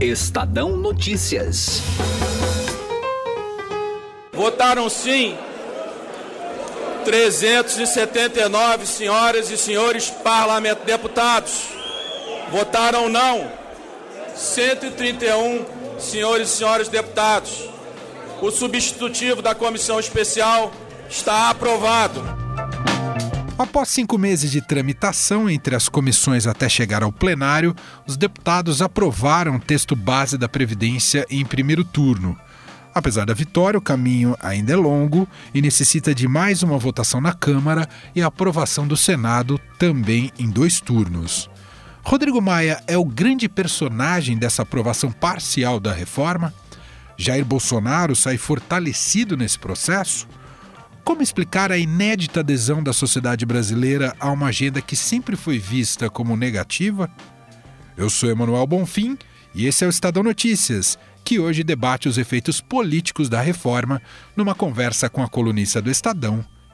Estadão Notícias. Votaram sim 379 senhoras e senhores parlamentares deputados. Votaram não 131 senhores e senhores deputados. O substitutivo da comissão especial está aprovado. Após cinco meses de tramitação entre as comissões até chegar ao plenário, os deputados aprovaram o texto base da Previdência em primeiro turno. Apesar da vitória, o caminho ainda é longo e necessita de mais uma votação na Câmara e aprovação do Senado também em dois turnos. Rodrigo Maia é o grande personagem dessa aprovação parcial da reforma? Jair Bolsonaro sai fortalecido nesse processo? Como explicar a inédita adesão da sociedade brasileira a uma agenda que sempre foi vista como negativa? Eu sou Emanuel Bonfim e esse é o Estadão Notícias, que hoje debate os efeitos políticos da reforma numa conversa com a colunista do Estadão,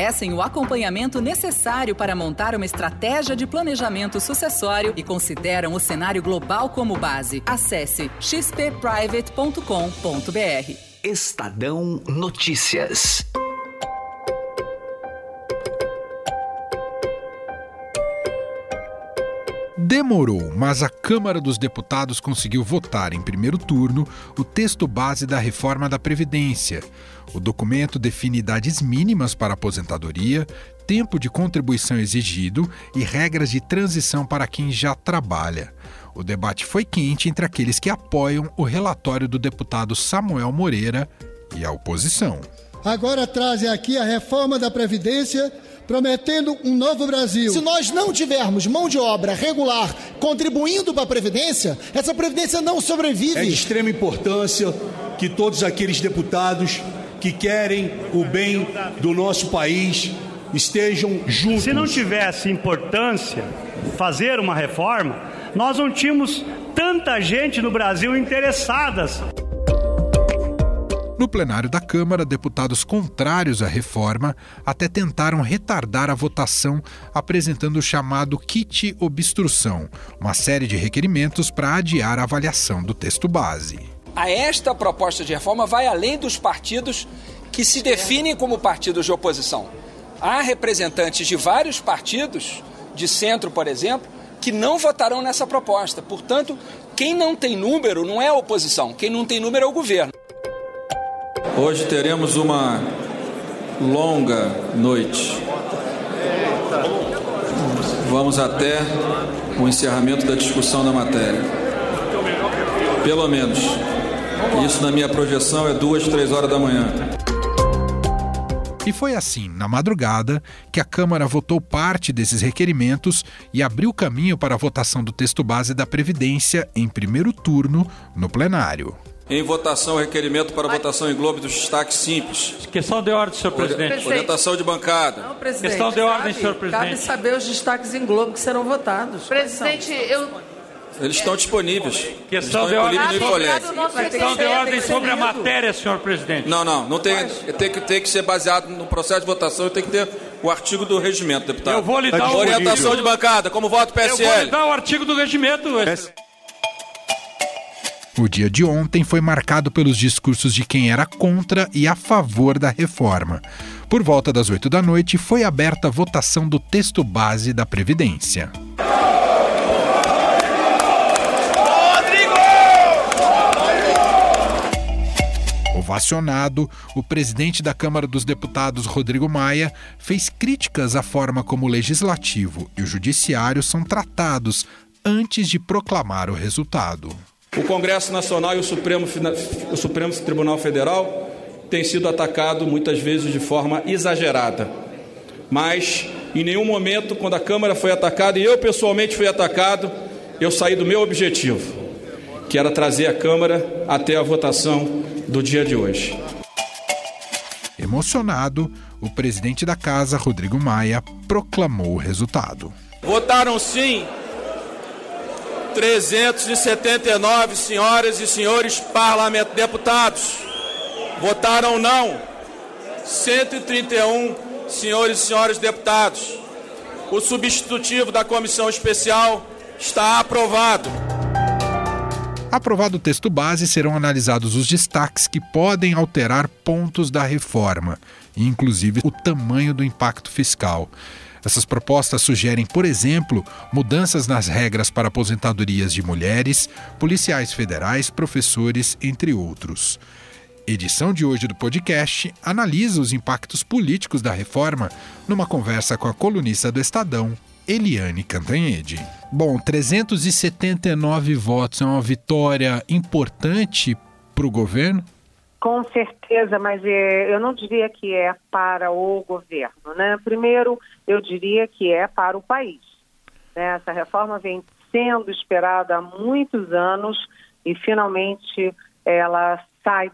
oferecem o acompanhamento necessário para montar uma estratégia de planejamento sucessório e consideram o cenário global como base. Acesse xpprivate.com.br. Estadão Notícias. Demorou, mas a Câmara dos Deputados conseguiu votar em primeiro turno o texto base da reforma da Previdência. O documento define idades mínimas para aposentadoria, tempo de contribuição exigido e regras de transição para quem já trabalha. O debate foi quente entre aqueles que apoiam o relatório do deputado Samuel Moreira e a oposição. Agora trazem aqui a reforma da Previdência prometendo um novo Brasil. Se nós não tivermos mão de obra regular contribuindo para a Previdência, essa Previdência não sobrevive. É de extrema importância que todos aqueles deputados que querem o bem do nosso país estejam juntos. Se não tivesse importância fazer uma reforma, nós não tínhamos tanta gente no Brasil interessadas. No plenário da Câmara, deputados contrários à reforma até tentaram retardar a votação, apresentando o chamado kit obstrução, uma série de requerimentos para adiar a avaliação do texto base. A esta proposta de reforma vai além dos partidos que se definem como partidos de oposição. Há representantes de vários partidos, de centro, por exemplo, que não votarão nessa proposta. Portanto, quem não tem número não é a oposição, quem não tem número é o governo. Hoje teremos uma longa noite. Vamos até o encerramento da discussão da matéria. Pelo menos. Isso na minha projeção é duas, três horas da manhã. E foi assim, na madrugada, que a Câmara votou parte desses requerimentos e abriu caminho para a votação do texto base da Previdência em primeiro turno no plenário. Em votação, requerimento para votação em globo dos destaques simples. Questão de ordem, senhor presidente. Orientação de bancada. Não, presidente. Questão de ordem, cabe, senhor presidente. Cabe saber os destaques em globo que serão votados. Presidente, eu. Eles estão disponíveis. Questão de ordem. Questão de ordem sobre a matéria, senhor presidente. Não, não, não tem, tem, que, tem que ser baseado no processo de votação e tem que ter o artigo do regimento, deputado. Eu vou lhe dar o Orientação de bancada, como voto Eu vou lhe PSL. dar o artigo do regimento. O dia de ontem foi marcado pelos discursos de quem era contra e a favor da reforma. Por volta das 8 da noite, foi aberta a votação do texto base da Previdência. Ovacionado, o presidente da Câmara dos Deputados, Rodrigo Maia, fez críticas à forma como o Legislativo e o Judiciário são tratados antes de proclamar o resultado. O Congresso Nacional e o Supremo, o Supremo Tribunal Federal têm sido atacados muitas vezes de forma exagerada. Mas em nenhum momento, quando a Câmara foi atacada e eu pessoalmente fui atacado, eu saí do meu objetivo, que era trazer a Câmara até a votação do dia de hoje. Emocionado, o presidente da casa, Rodrigo Maia, proclamou o resultado. Votaram sim 379 senhoras e senhores parlamentares deputados. Votaram não 131 senhores e senhoras deputados. O substitutivo da comissão especial está aprovado. Aprovado o texto base, serão analisados os destaques que podem alterar pontos da reforma, inclusive o tamanho do impacto fiscal. Essas propostas sugerem, por exemplo, mudanças nas regras para aposentadorias de mulheres, policiais federais, professores, entre outros. Edição de hoje do podcast analisa os impactos políticos da reforma numa conversa com a colunista do Estadão, Eliane Cantanhede. Bom, 379 votos é uma vitória importante para o governo? Com certeza, mas é, eu não diria que é para o governo. Né? Primeiro, eu diria que é para o país. Né? Essa reforma vem sendo esperada há muitos anos e finalmente ela sai,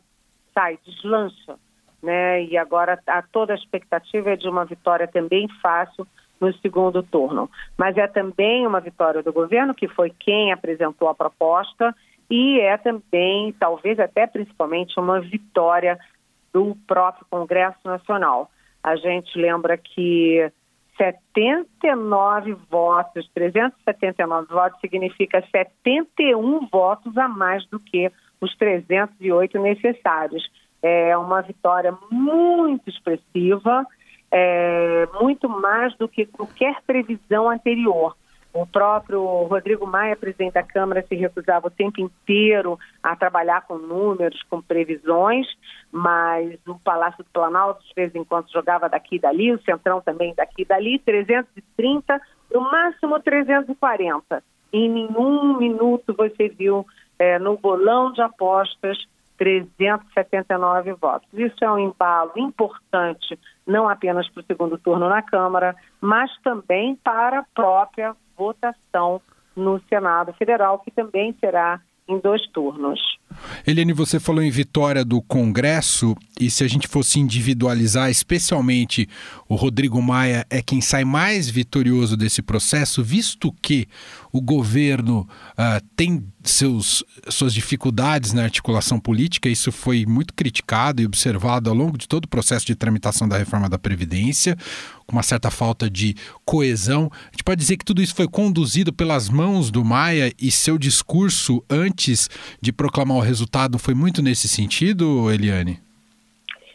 sai, deslancha. Né? E agora a, toda a expectativa é de uma vitória também fácil no segundo turno. Mas é também uma vitória do governo, que foi quem apresentou a proposta e é também, talvez até principalmente, uma vitória do próprio Congresso Nacional. A gente lembra que 79 votos, 379 votos, significa 71 votos a mais do que os 308 necessários. É uma vitória muito expressiva, é, muito mais do que qualquer previsão anterior. O próprio Rodrigo Maia, presidente da Câmara, se recusava o tempo inteiro a trabalhar com números, com previsões, mas o Palácio do Planalto, de vez em quando, jogava daqui e dali, o Centrão também daqui e dali, 330, no máximo 340. Em nenhum minuto você viu é, no bolão de apostas 379 votos. Isso é um embalo importante, não apenas para o segundo turno na Câmara, mas também para a própria votação no Senado Federal, que também será em dois turnos. Eliane, você falou em vitória do Congresso, e se a gente fosse individualizar, especialmente o Rodrigo Maia é quem sai mais vitorioso desse processo, visto que o governo uh, tem seus, suas dificuldades na articulação política, isso foi muito criticado e observado ao longo de todo o processo de tramitação da reforma da Previdência uma certa falta de coesão. A gente pode dizer que tudo isso foi conduzido pelas mãos do Maia e seu discurso antes de proclamar o resultado foi muito nesse sentido, Eliane?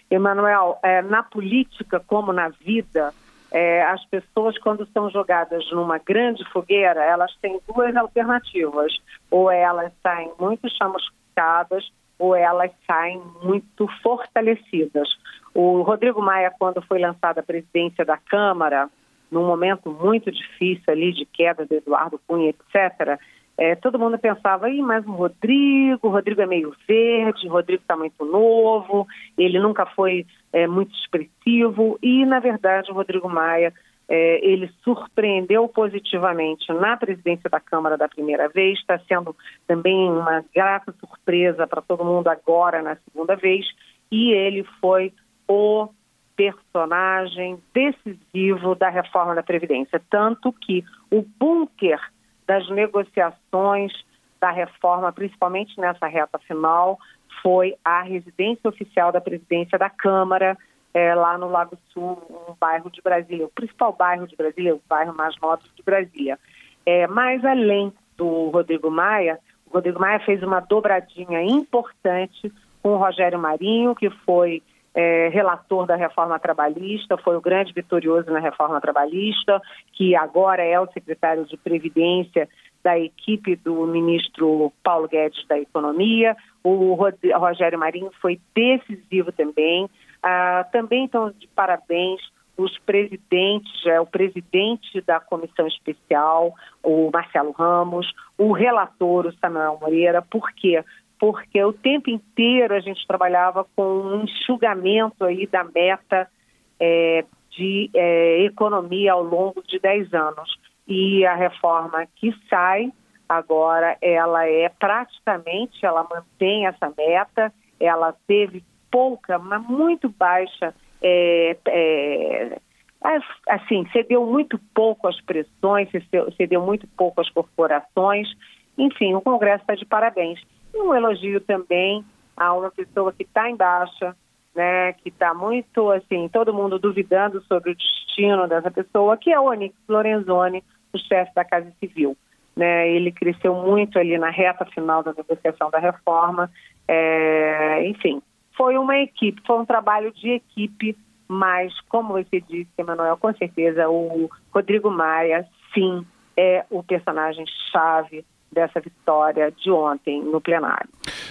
Emanuel, é, na política como na vida, é, as pessoas, quando são jogadas numa grande fogueira, elas têm duas alternativas. Ou elas saem muito chamuscadas, ou elas saem muito fortalecidas. O Rodrigo Maia, quando foi lançada a presidência da Câmara, num momento muito difícil ali de queda do Eduardo Cunha, etc., é, todo mundo pensava, Ih, mas o Rodrigo, o Rodrigo é meio verde, o Rodrigo está muito novo, ele nunca foi é, muito expressivo, e, na verdade, o Rodrigo Maia, é, ele surpreendeu positivamente na presidência da Câmara da primeira vez, está sendo também uma grata surpresa para todo mundo agora na segunda vez, e ele foi o personagem decisivo da reforma da Previdência. Tanto que o bunker das negociações da reforma, principalmente nessa reta final, foi a residência oficial da presidência da Câmara, é, lá no Lago Sul, um bairro de Brasília, o principal bairro de Brasília, o bairro mais nobre de Brasília. É, mais além do Rodrigo Maia, o Rodrigo Maia fez uma dobradinha importante com o Rogério Marinho, que foi é, relator da reforma trabalhista, foi o grande vitorioso na reforma trabalhista, que agora é o secretário de Previdência da equipe do ministro Paulo Guedes da Economia. O Rogério Marinho foi decisivo também. Ah, também estão de parabéns os presidentes, é, o presidente da comissão especial, o Marcelo Ramos, o relator, o Samuel Moreira, por quê? porque o tempo inteiro a gente trabalhava com um enxugamento aí da meta é, de é, economia ao longo de 10 anos. E a reforma que sai Agora, ela é praticamente, ela mantém essa meta, ela teve pouca, mas muito baixa, é, é, assim, cedeu muito pouco às pressões, cedeu, muito pouco às corporações. Enfim, o Congresso está de parabéns. E um elogio também a uma pessoa que está em baixa, né, que está muito, assim, todo mundo duvidando sobre o destino dessa pessoa, que é o Onix Lorenzoni, o chefe da Casa Civil. Né, ele cresceu muito ali na reta final da negociação da reforma. É, enfim, foi uma equipe, foi um trabalho de equipe, mas, como você disse, Emanuel, com certeza o Rodrigo Maia, sim, é o personagem-chave dessa vitória de ontem no plenário.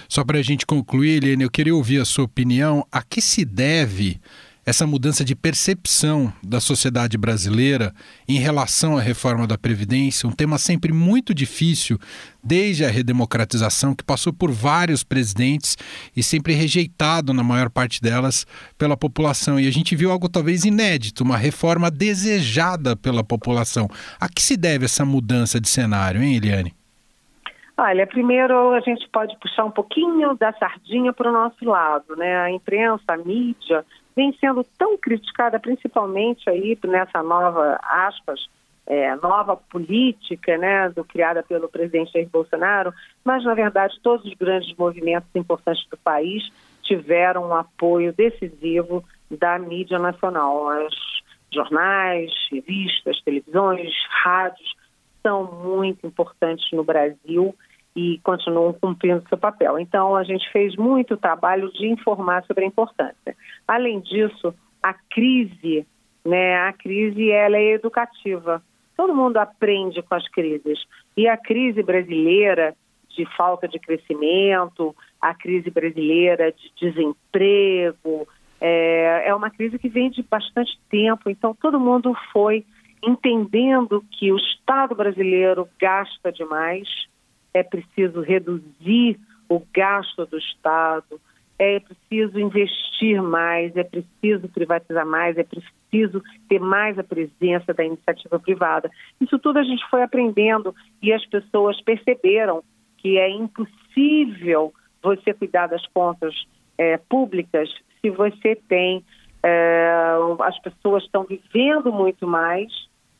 Só para a gente concluir, Helene, eu queria ouvir a sua opinião. A que se deve essa mudança de percepção da sociedade brasileira em relação à reforma da Previdência, um tema sempre muito difícil desde a redemocratização, que passou por vários presidentes e sempre rejeitado, na maior parte delas, pela população. E a gente viu algo talvez inédito, uma reforma desejada pela população. A que se deve essa mudança de cenário, hein, Eliane? Olha, primeiro a gente pode puxar um pouquinho da sardinha para o nosso lado, né? A imprensa, a mídia, vem sendo tão criticada, principalmente aí nessa nova, aspas, é, nova política, né, do, criada pelo presidente Jair Bolsonaro, mas na verdade todos os grandes movimentos importantes do país tiveram um apoio decisivo da mídia nacional. Os jornais, revistas, televisões, rádios são muito importantes no Brasil e continuam cumprindo seu papel. Então, a gente fez muito trabalho de informar sobre a importância. Além disso, a crise, né, a crise ela é educativa. Todo mundo aprende com as crises. E a crise brasileira de falta de crescimento, a crise brasileira de desemprego, é, é uma crise que vem de bastante tempo. Então, todo mundo foi entendendo que o Estado brasileiro gasta demais, é preciso reduzir o gasto do Estado, é preciso investir mais, é preciso privatizar mais, é preciso ter mais a presença da iniciativa privada. Isso tudo a gente foi aprendendo e as pessoas perceberam que é impossível você cuidar das contas é, públicas se você tem é, as pessoas estão vivendo muito mais,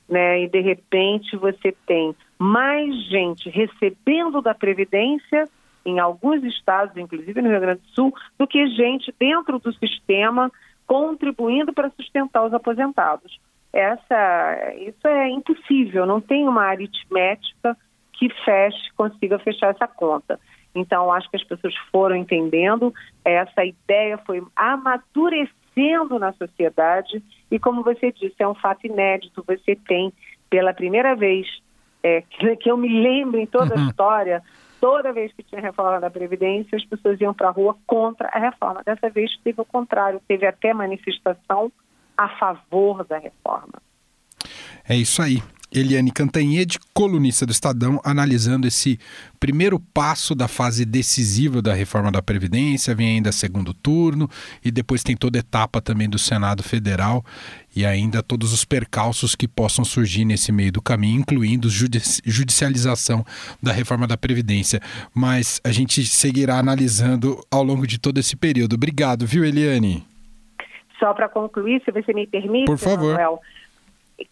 né? E de repente você tem mais gente recebendo da Previdência, em alguns estados, inclusive no Rio Grande do Sul, do que gente dentro do sistema contribuindo para sustentar os aposentados. Essa, isso é impossível, não tem uma aritmética que feche, consiga fechar essa conta. Então, acho que as pessoas foram entendendo, essa ideia foi amadurecendo na sociedade e, como você disse, é um fato inédito. Você tem, pela primeira vez, é, que, que, eu me lembro em toda uhum. a história, toda vez que tinha reforma da Previdência, as pessoas iam para a rua contra a reforma. Dessa vez teve o contrário, teve até manifestação a favor da reforma. É isso aí. Eliane Cantanhede, colunista do Estadão, analisando esse primeiro passo da fase decisiva da reforma da Previdência, vem ainda segundo turno e depois tem toda a etapa também do Senado Federal e ainda todos os percalços que possam surgir nesse meio do caminho, incluindo judici judicialização da reforma da Previdência. Mas a gente seguirá analisando ao longo de todo esse período. Obrigado, viu, Eliane? Só para concluir, se você me permite, Por favor. Manuel,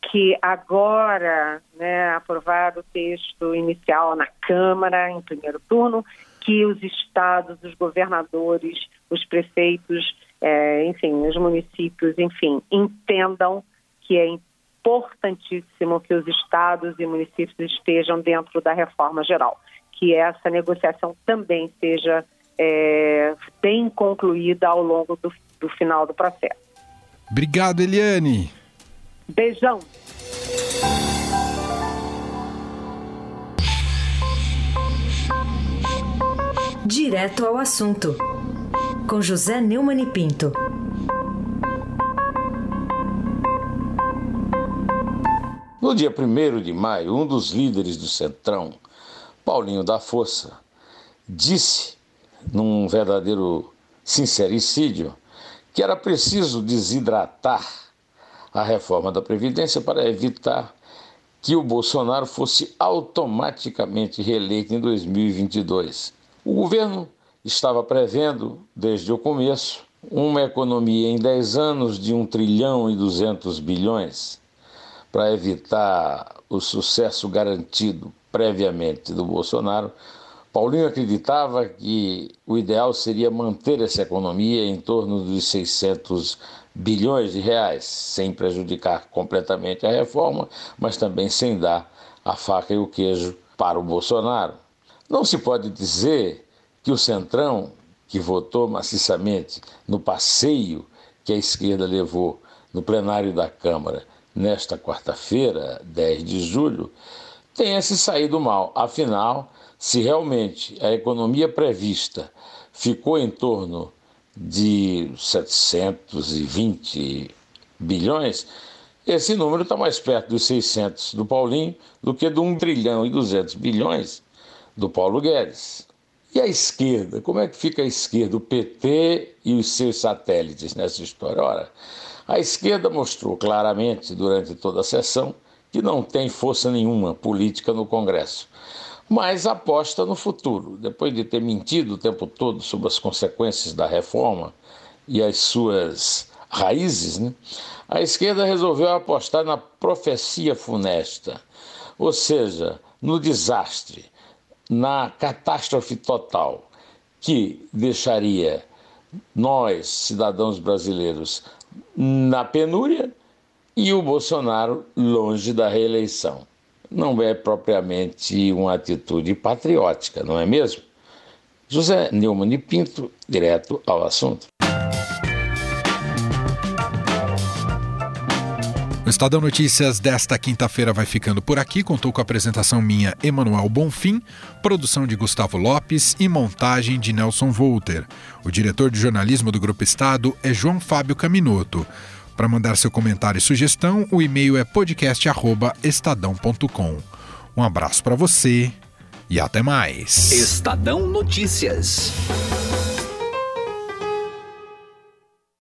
que agora, né, aprovado o texto inicial na Câmara, em primeiro turno, que os estados, os governadores, os prefeitos, é, enfim, os municípios, enfim, entendam que é importantíssimo que os estados e municípios estejam dentro da reforma geral, que essa negociação também seja é, bem concluída ao longo do, do final do processo. Obrigado, Eliane. Beijão. Direto ao assunto, com José Neumann e Pinto. No dia 1 de maio, um dos líderes do Centrão, Paulinho da Força, disse, num verdadeiro sincericídio, que era preciso desidratar a reforma da Previdência para evitar que o Bolsonaro fosse automaticamente reeleito em 2022. O governo estava prevendo, desde o começo, uma economia em 10 anos de 1 trilhão e 200 bilhões, para evitar o sucesso garantido previamente do Bolsonaro. Paulinho acreditava que o ideal seria manter essa economia em torno dos 600 bilhões de reais, sem prejudicar completamente a reforma, mas também sem dar a faca e o queijo para o Bolsonaro. Não se pode dizer que o Centrão, que votou maciçamente no passeio que a esquerda levou no plenário da Câmara nesta quarta-feira, 10 de julho, tenha se saído mal. Afinal, se realmente a economia prevista ficou em torno de 720 bilhões, esse número está mais perto dos 600 do Paulinho do que do 1 trilhão e 200 bilhões do Paulo Guedes. E a esquerda? Como é que fica a esquerda, o PT e os seus satélites nessa história? Ora, a esquerda mostrou claramente durante toda a sessão que não tem força nenhuma política no Congresso, mas aposta no futuro. Depois de ter mentido o tempo todo sobre as consequências da reforma e as suas raízes, né? a esquerda resolveu apostar na profecia funesta, ou seja, no desastre na catástrofe total que deixaria nós, cidadãos brasileiros, na penúria e o Bolsonaro longe da reeleição. Não é propriamente uma atitude patriótica, não é mesmo? José Neumann e Pinto, direto ao assunto. O Estadão Notícias desta quinta-feira vai ficando por aqui. Contou com a apresentação minha, Emanuel Bonfim, produção de Gustavo Lopes e montagem de Nelson Volter. O diretor de jornalismo do Grupo Estado é João Fábio Caminoto. Para mandar seu comentário e sugestão, o e-mail é podcast@estadão.com. Um abraço para você e até mais. Estadão Notícias.